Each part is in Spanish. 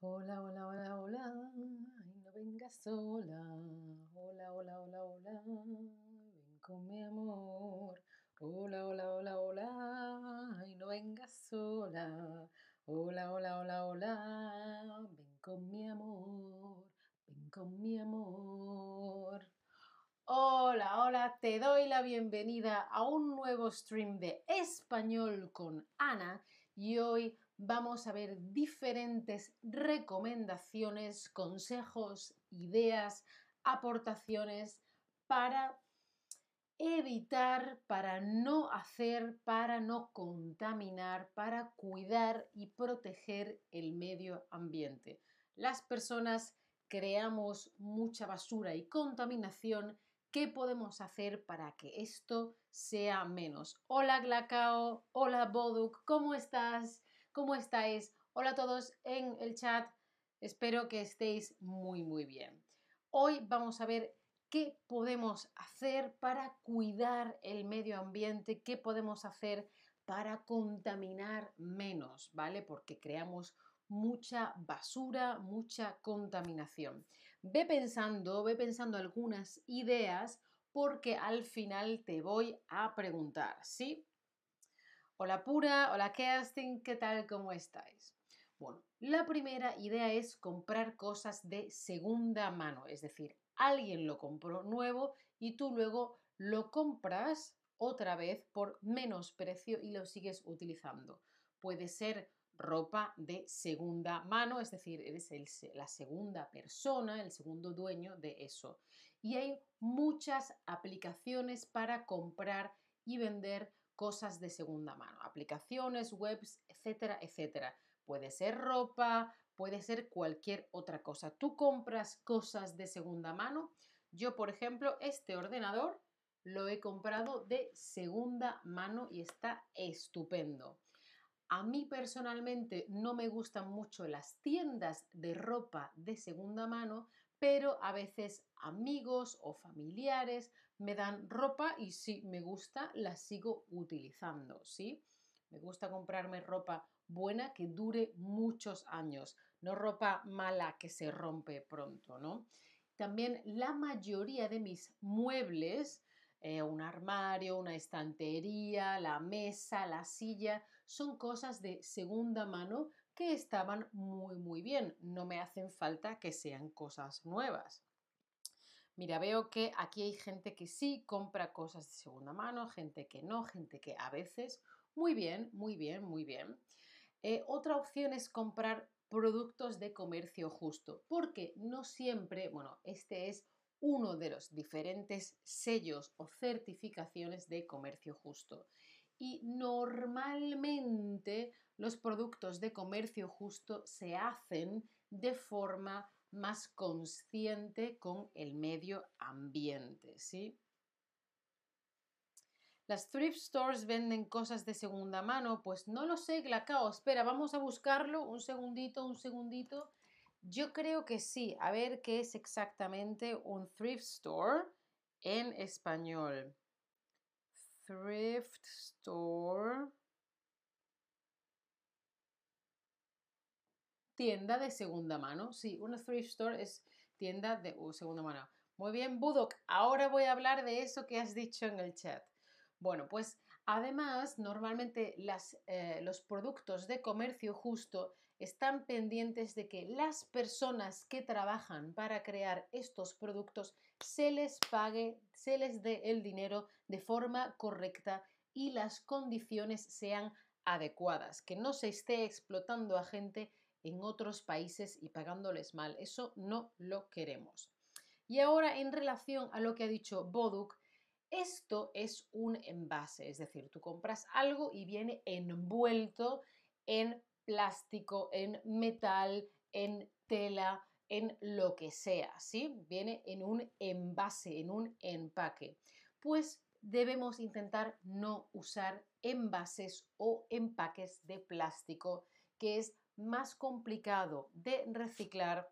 Hola, hola, hola, hola, ay, no vengas sola. Hola, hola, hola, hola, ven con mi amor. Hola, hola, hola, hola, ay, no vengas sola. Hola, hola, hola, hola, ven con mi amor, ven con mi amor. Hola, hola, te doy la bienvenida a un nuevo stream de español con Ana y hoy vamos a ver diferentes recomendaciones, consejos, ideas, aportaciones para evitar, para no hacer, para no contaminar, para cuidar y proteger el medio ambiente. Las personas creamos mucha basura y contaminación. ¿Qué podemos hacer para que esto sea menos? Hola Glacao, hola Boduk, ¿cómo estás? ¿Cómo estáis? Hola a todos en el chat. Espero que estéis muy, muy bien. Hoy vamos a ver qué podemos hacer para cuidar el medio ambiente, qué podemos hacer para contaminar menos, ¿vale? Porque creamos mucha basura, mucha contaminación. Ve pensando, ve pensando algunas ideas porque al final te voy a preguntar, ¿sí? Hola Pura, hola Kerstin, ¿qué tal? ¿Cómo estáis? Bueno, la primera idea es comprar cosas de segunda mano, es decir, alguien lo compró nuevo y tú luego lo compras otra vez por menos precio y lo sigues utilizando. Puede ser ropa de segunda mano, es decir, eres la segunda persona, el segundo dueño de eso. Y hay muchas aplicaciones para comprar y vender cosas de segunda mano, aplicaciones, webs, etcétera, etcétera. Puede ser ropa, puede ser cualquier otra cosa. Tú compras cosas de segunda mano. Yo, por ejemplo, este ordenador lo he comprado de segunda mano y está estupendo. A mí personalmente no me gustan mucho las tiendas de ropa de segunda mano, pero a veces amigos o familiares me dan ropa y si me gusta, la sigo utilizando, ¿sí? Me gusta comprarme ropa buena que dure muchos años, no ropa mala que se rompe pronto, ¿no? También la mayoría de mis muebles, eh, un armario, una estantería, la mesa, la silla, son cosas de segunda mano que estaban muy, muy bien. No me hacen falta que sean cosas nuevas. Mira, veo que aquí hay gente que sí compra cosas de segunda mano, gente que no, gente que a veces. Muy bien, muy bien, muy bien. Eh, otra opción es comprar productos de comercio justo, porque no siempre, bueno, este es uno de los diferentes sellos o certificaciones de comercio justo. Y normalmente los productos de comercio justo se hacen de forma más consciente con el medio ambiente, ¿sí? ¿Las thrift stores venden cosas de segunda mano? Pues no lo sé, Glacao. Espera, vamos a buscarlo. Un segundito, un segundito. Yo creo que sí. A ver qué es exactamente un thrift store en español. Thrift store. Tienda de segunda mano. Sí, una thrift store es tienda de uh, segunda mano. Muy bien, Budok. Ahora voy a hablar de eso que has dicho en el chat. Bueno, pues además, normalmente eh, los productos de comercio justo están pendientes de que las personas que trabajan para crear estos productos se les pague, se les dé el dinero de forma correcta y las condiciones sean adecuadas, que no se esté explotando a gente en otros países y pagándoles mal. Eso no lo queremos. Y ahora en relación a lo que ha dicho Boduk, esto es un envase, es decir, tú compras algo y viene envuelto en plástico, en metal, en tela, en lo que sea, ¿sí? Viene en un envase, en un empaque. Pues debemos intentar no usar envases o empaques de plástico, que es más complicado de reciclar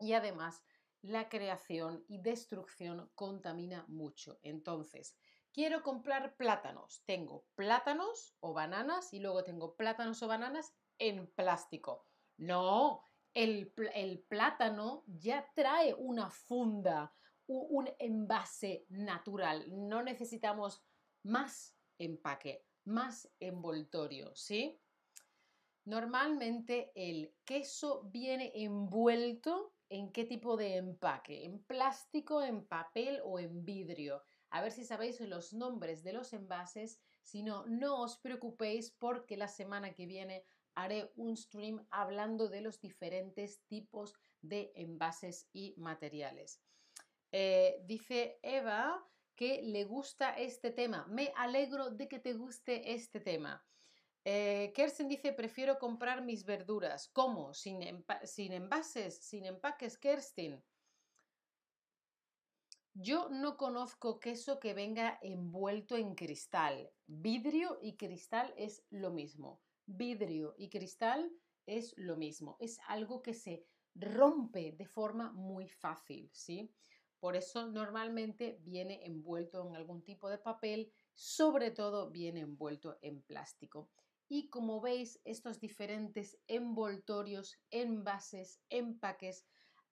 y además la creación y destrucción contamina mucho. Entonces, quiero comprar plátanos. Tengo plátanos o bananas y luego tengo plátanos o bananas en plástico. No, El, el plátano ya trae una funda, un envase natural. No necesitamos más empaque, más envoltorio, ¿sí? Normalmente el queso viene envuelto en qué tipo de empaque, en plástico, en papel o en vidrio. A ver si sabéis los nombres de los envases. Si no, no os preocupéis porque la semana que viene haré un stream hablando de los diferentes tipos de envases y materiales. Eh, dice Eva que le gusta este tema. Me alegro de que te guste este tema. Eh, dice, prefiero comprar mis verduras. ¿Cómo? Sin, sin envases, sin empaques, Kersten. Yo no conozco queso que venga envuelto en cristal. Vidrio y cristal es lo mismo. Vidrio y cristal es lo mismo. Es algo que se rompe de forma muy fácil, ¿sí? Por eso normalmente viene envuelto en algún tipo de papel, sobre todo viene envuelto en plástico. Y como veis, estos diferentes envoltorios, envases, empaques,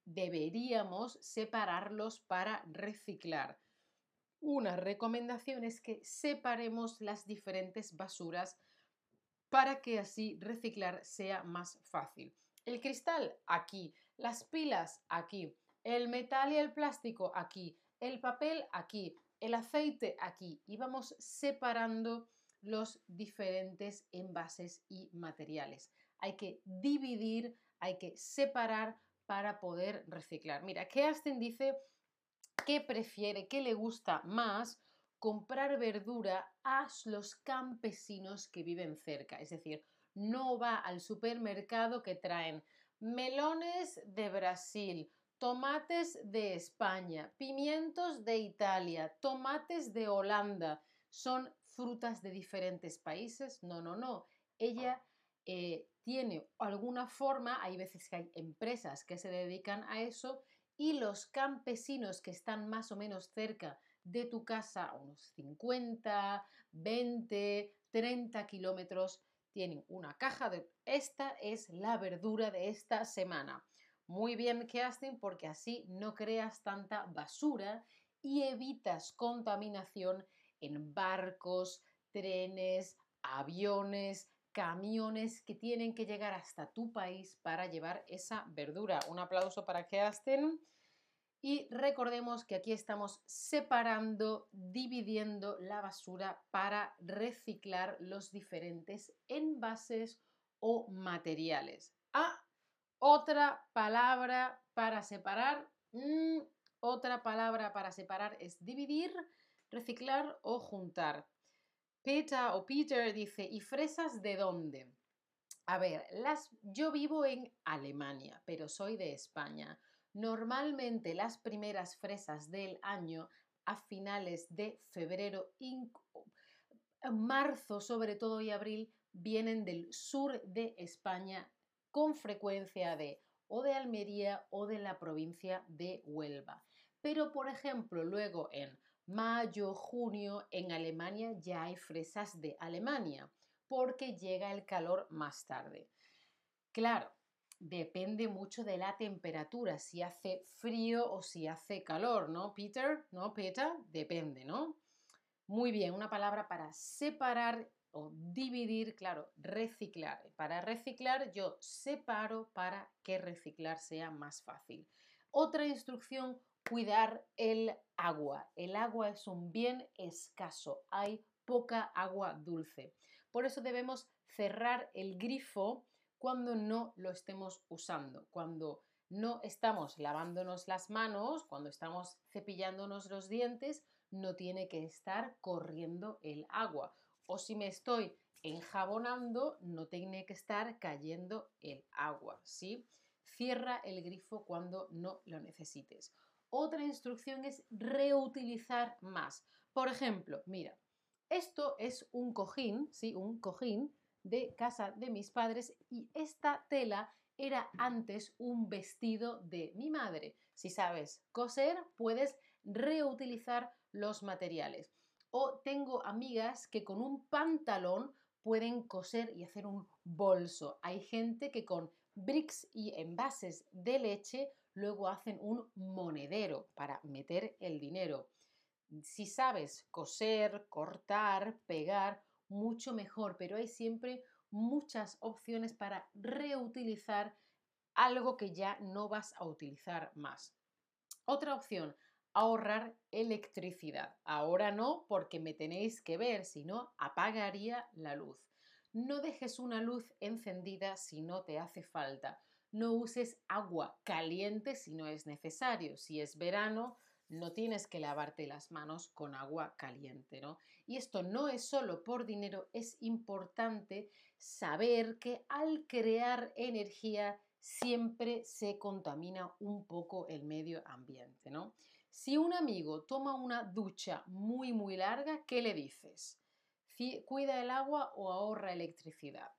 deberíamos separarlos para reciclar. Una recomendación es que separemos las diferentes basuras para que así reciclar sea más fácil. El cristal aquí, las pilas aquí, el metal y el plástico aquí, el papel aquí, el aceite aquí. Y vamos separando los diferentes envases y materiales. Hay que dividir, hay que separar para poder reciclar. Mira, Kerstin dice que prefiere, que le gusta más comprar verdura a los campesinos que viven cerca. Es decir, no va al supermercado que traen melones de Brasil, tomates de España, pimientos de Italia, tomates de Holanda. Son frutas de diferentes países. No, no, no. Ella eh, tiene alguna forma, hay veces que hay empresas que se dedican a eso y los campesinos que están más o menos cerca de tu casa, unos 50, 20, 30 kilómetros, tienen una caja de esta es la verdura de esta semana. Muy bien, Kerstin, porque así no creas tanta basura y evitas contaminación en barcos, trenes, aviones, camiones que tienen que llegar hasta tu país para llevar esa verdura. Un aplauso para Kerstin. Y recordemos que aquí estamos separando, dividiendo la basura para reciclar los diferentes envases o materiales. Ah, otra palabra para separar. Mm, otra palabra para separar es dividir, reciclar o juntar. Peter o Peter dice, ¿y fresas de dónde? A ver, las, yo vivo en Alemania, pero soy de España. Normalmente las primeras fresas del año a finales de febrero, marzo sobre todo y abril, vienen del sur de España con frecuencia de o de Almería o de la provincia de Huelva. Pero, por ejemplo, luego en mayo, junio, en Alemania ya hay fresas de Alemania, porque llega el calor más tarde. Claro, depende mucho de la temperatura, si hace frío o si hace calor, ¿no, Peter? ¿No, Peter? Depende, ¿no? Muy bien, una palabra para separar o dividir, claro, reciclar. Para reciclar yo separo para que reciclar sea más fácil. Otra instrucción, cuidar el agua. El agua es un bien escaso, hay poca agua dulce. Por eso debemos cerrar el grifo cuando no lo estemos usando, cuando no estamos lavándonos las manos, cuando estamos cepillándonos los dientes, no tiene que estar corriendo el agua. O si me estoy enjabonando, no tiene que estar cayendo el agua, ¿sí? Cierra el grifo cuando no lo necesites. Otra instrucción es reutilizar más. Por ejemplo, mira, esto es un cojín, ¿sí? Un cojín de casa de mis padres y esta tela era antes un vestido de mi madre. Si sabes coser, puedes reutilizar los materiales. O tengo amigas que con un pantalón pueden coser y hacer un bolso. Hay gente que con bricks y envases de leche luego hacen un monedero para meter el dinero. Si sabes coser, cortar, pegar, mucho mejor, pero hay siempre muchas opciones para reutilizar algo que ya no vas a utilizar más. Otra opción, ahorrar electricidad. Ahora no, porque me tenéis que ver, si no, apagaría la luz. No dejes una luz encendida si no te hace falta. No uses agua caliente si no es necesario. Si es verano, no tienes que lavarte las manos con agua caliente, ¿no? Y esto no es solo por dinero, es importante saber que al crear energía siempre se contamina un poco el medio ambiente, ¿no? Si un amigo toma una ducha muy muy larga, ¿qué le dices? ¿Cuida el agua o ahorra electricidad?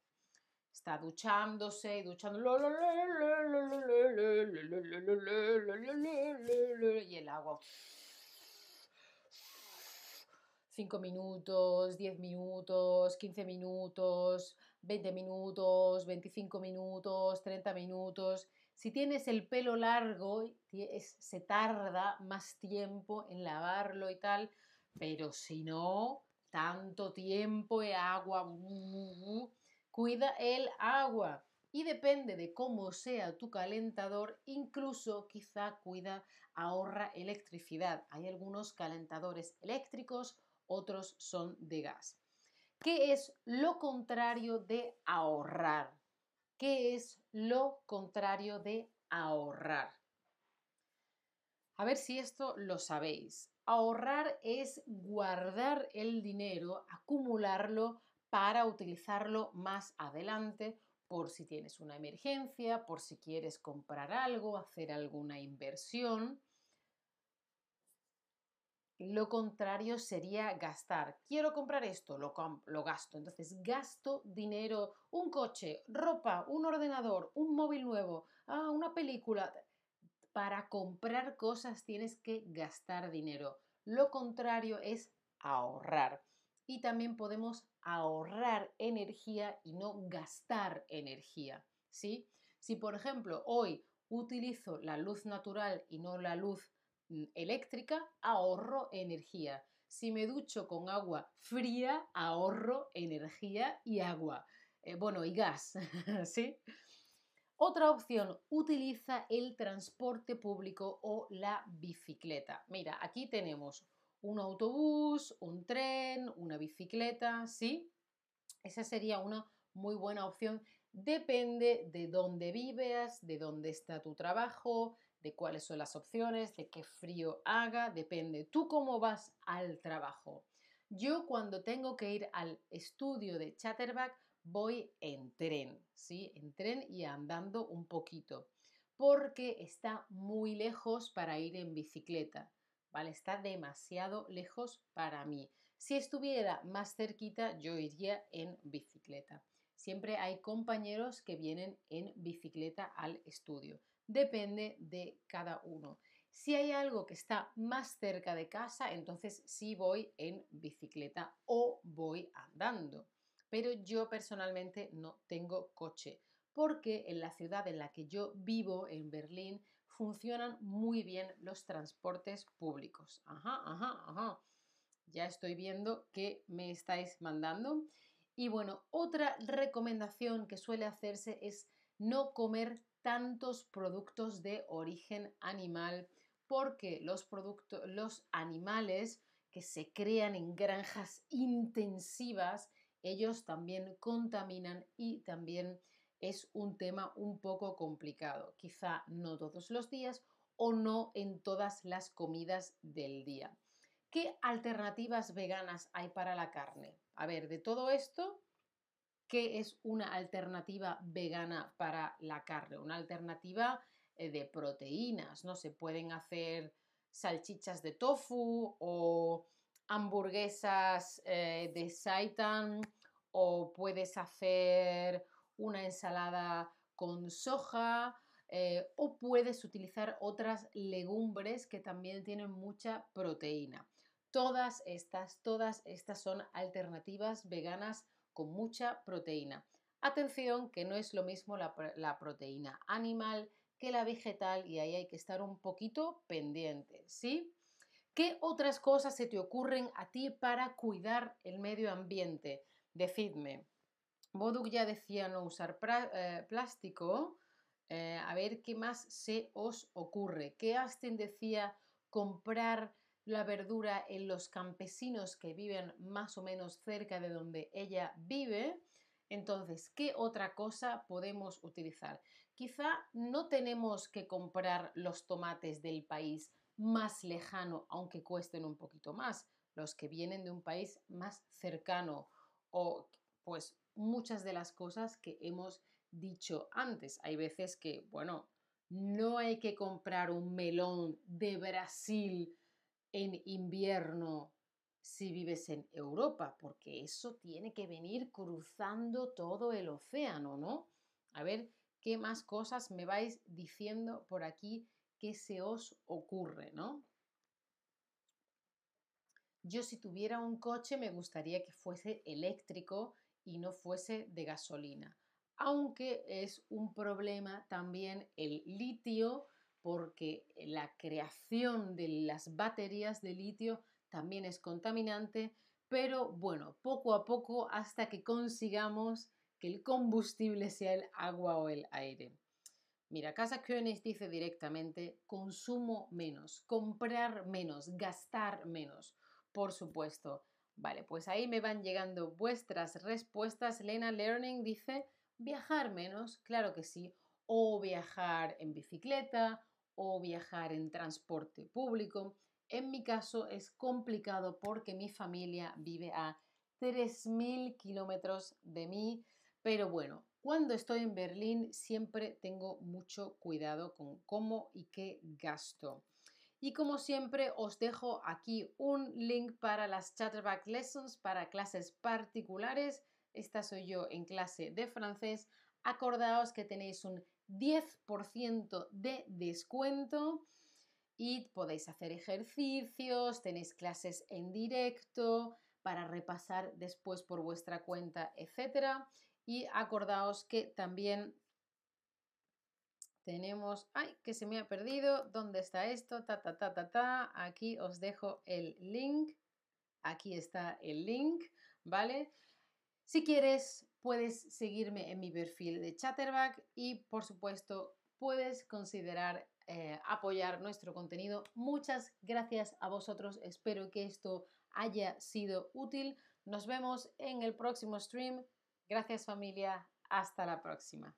Está duchándose y duchando y el agua 5 minutos, 10 minutos, 15 minutos, 20 minutos, 25 minutos, 30 minutos. Si tienes el pelo largo, se tarda más tiempo en lavarlo y tal, pero si no, tanto tiempo y agua, cuida el agua. Y depende de cómo sea tu calentador, incluso quizá cuida, ahorra electricidad. Hay algunos calentadores eléctricos, otros son de gas. ¿Qué es lo contrario de ahorrar? ¿Qué es lo contrario de ahorrar? A ver si esto lo sabéis. Ahorrar es guardar el dinero, acumularlo para utilizarlo más adelante por si tienes una emergencia, por si quieres comprar algo, hacer alguna inversión. Lo contrario sería gastar. Quiero comprar esto, lo, gasto. Entonces, gasto dinero, un coche, ropa, un ordenador, un móvil nuevo, ah, una película. Para comprar cosas tienes que gastar dinero. Lo contrario es ahorrar. Y también podemos ahorrar energía y no gastar energía. ¿sí? Si, por ejemplo, hoy utilizo la luz natural y no la luz Mm, eléctrica, ahorro energía. Si me ducho con agua fría, ahorro energía y agua. Eh, bueno, y gas, ¿sí? Otra opción, utiliza el transporte público o la bicicleta. Mira, aquí tenemos un autobús, un tren, una bicicleta, ¿sí? Esa sería una muy buena opción. Depende de dónde vives, de dónde está tu trabajo, de cuáles son las opciones, de qué frío haga, depende. Tú cómo vas al trabajo. Yo cuando tengo que ir al estudio de Chatterback voy en tren, ¿sí? En tren y andando un poquito, porque está muy lejos para ir en bicicleta, Está demasiado lejos para mí. Si estuviera más cerquita, yo iría en bicicleta. Siempre hay compañeros que vienen en bicicleta al estudio depende de cada uno. Si hay algo que está más cerca de casa, entonces sí voy en bicicleta o voy andando. Pero yo personalmente no tengo coche, porque en la ciudad en la que yo vivo, en Berlín, funcionan muy bien los transportes públicos. Ajá, ajá, ajá. Ya estoy viendo que me estáis mandando. Y bueno, otra recomendación que suele hacerse es no comer tantos productos de origen animal porque los, los animales que se crean en granjas intensivas, ellos también contaminan y también es un tema un poco complicado. Quizá no todos los días o no en todas las comidas del día. ¿Qué alternativas veganas hay para la carne? A ver, de todo esto ¿Qué es una alternativa vegana para la carne, una alternativa eh, de proteínas, ¿no? Se pueden hacer salchichas de tofu o hamburguesas eh, de seitan o puedes hacer una ensalada con soja eh, o puedes utilizar otras legumbres que también tienen mucha proteína. Todas estas, todas estas son alternativas veganas con mucha proteína. Atención, que no es lo mismo la, proteína animal que la vegetal y ahí hay que estar un poquito pendiente, ¿sí? ¿Qué otras cosas se te ocurren a ti para cuidar el medio ambiente? Decidme. Boduk ya decía no usar eh, plástico. Eh, a ver qué más se os ocurre. ¿Qué Aston decía comprar la verdura en los campesinos que viven más o menos cerca de donde ella vive. Entonces, ¿qué otra cosa podemos utilizar? Quizá no tenemos que comprar los tomates del país más lejano, aunque cuesten un poquito más, los que vienen de un país más cercano o pues muchas de las cosas que hemos dicho antes. Hay veces que, bueno, no hay que comprar un melón de Brasil en invierno si vives en Europa, porque eso tiene que venir cruzando todo el océano, ¿no? A ver qué más cosas me vais diciendo por aquí que se os ocurre, ¿no? Yo si tuviera un coche me gustaría que fuese eléctrico y no fuese de gasolina, aunque es un problema también el litio porque la creación de las baterías de litio también es contaminante, pero bueno, poco a poco hasta que consigamos que el combustible sea el agua o el aire. Mira, Casa König dice directamente consumo menos, comprar menos, gastar menos, por supuesto. Vale, pues ahí me van llegando vuestras respuestas. Lena Learning dice viajar menos, claro que sí, o viajar en bicicleta o viajar en transporte público. En mi caso es complicado porque mi familia vive a 3.000 kilómetros de mí, pero bueno, cuando estoy en Berlín siempre tengo mucho cuidado con cómo y qué gasto. Y como siempre os dejo aquí un link para las Chatterback Lessons para clases particulares. Esta soy yo en clase de francés. Acordaos que tenéis un 10% de descuento y podéis hacer ejercicios, tenéis clases en directo para repasar después por vuestra cuenta, etc. Y acordaos que también tenemos, ay, que se me ha perdido, ¿dónde está esto? Ta, ta, ta, ta, ta. Aquí os dejo el link. Aquí está el link, ¿vale? Si quieres puedes seguirme en mi perfil de Chatterback y por supuesto puedes considerar eh, apoyar nuestro contenido. Muchas gracias a vosotros, espero que esto haya sido útil. Nos vemos en el próximo stream. Gracias familia, hasta la próxima.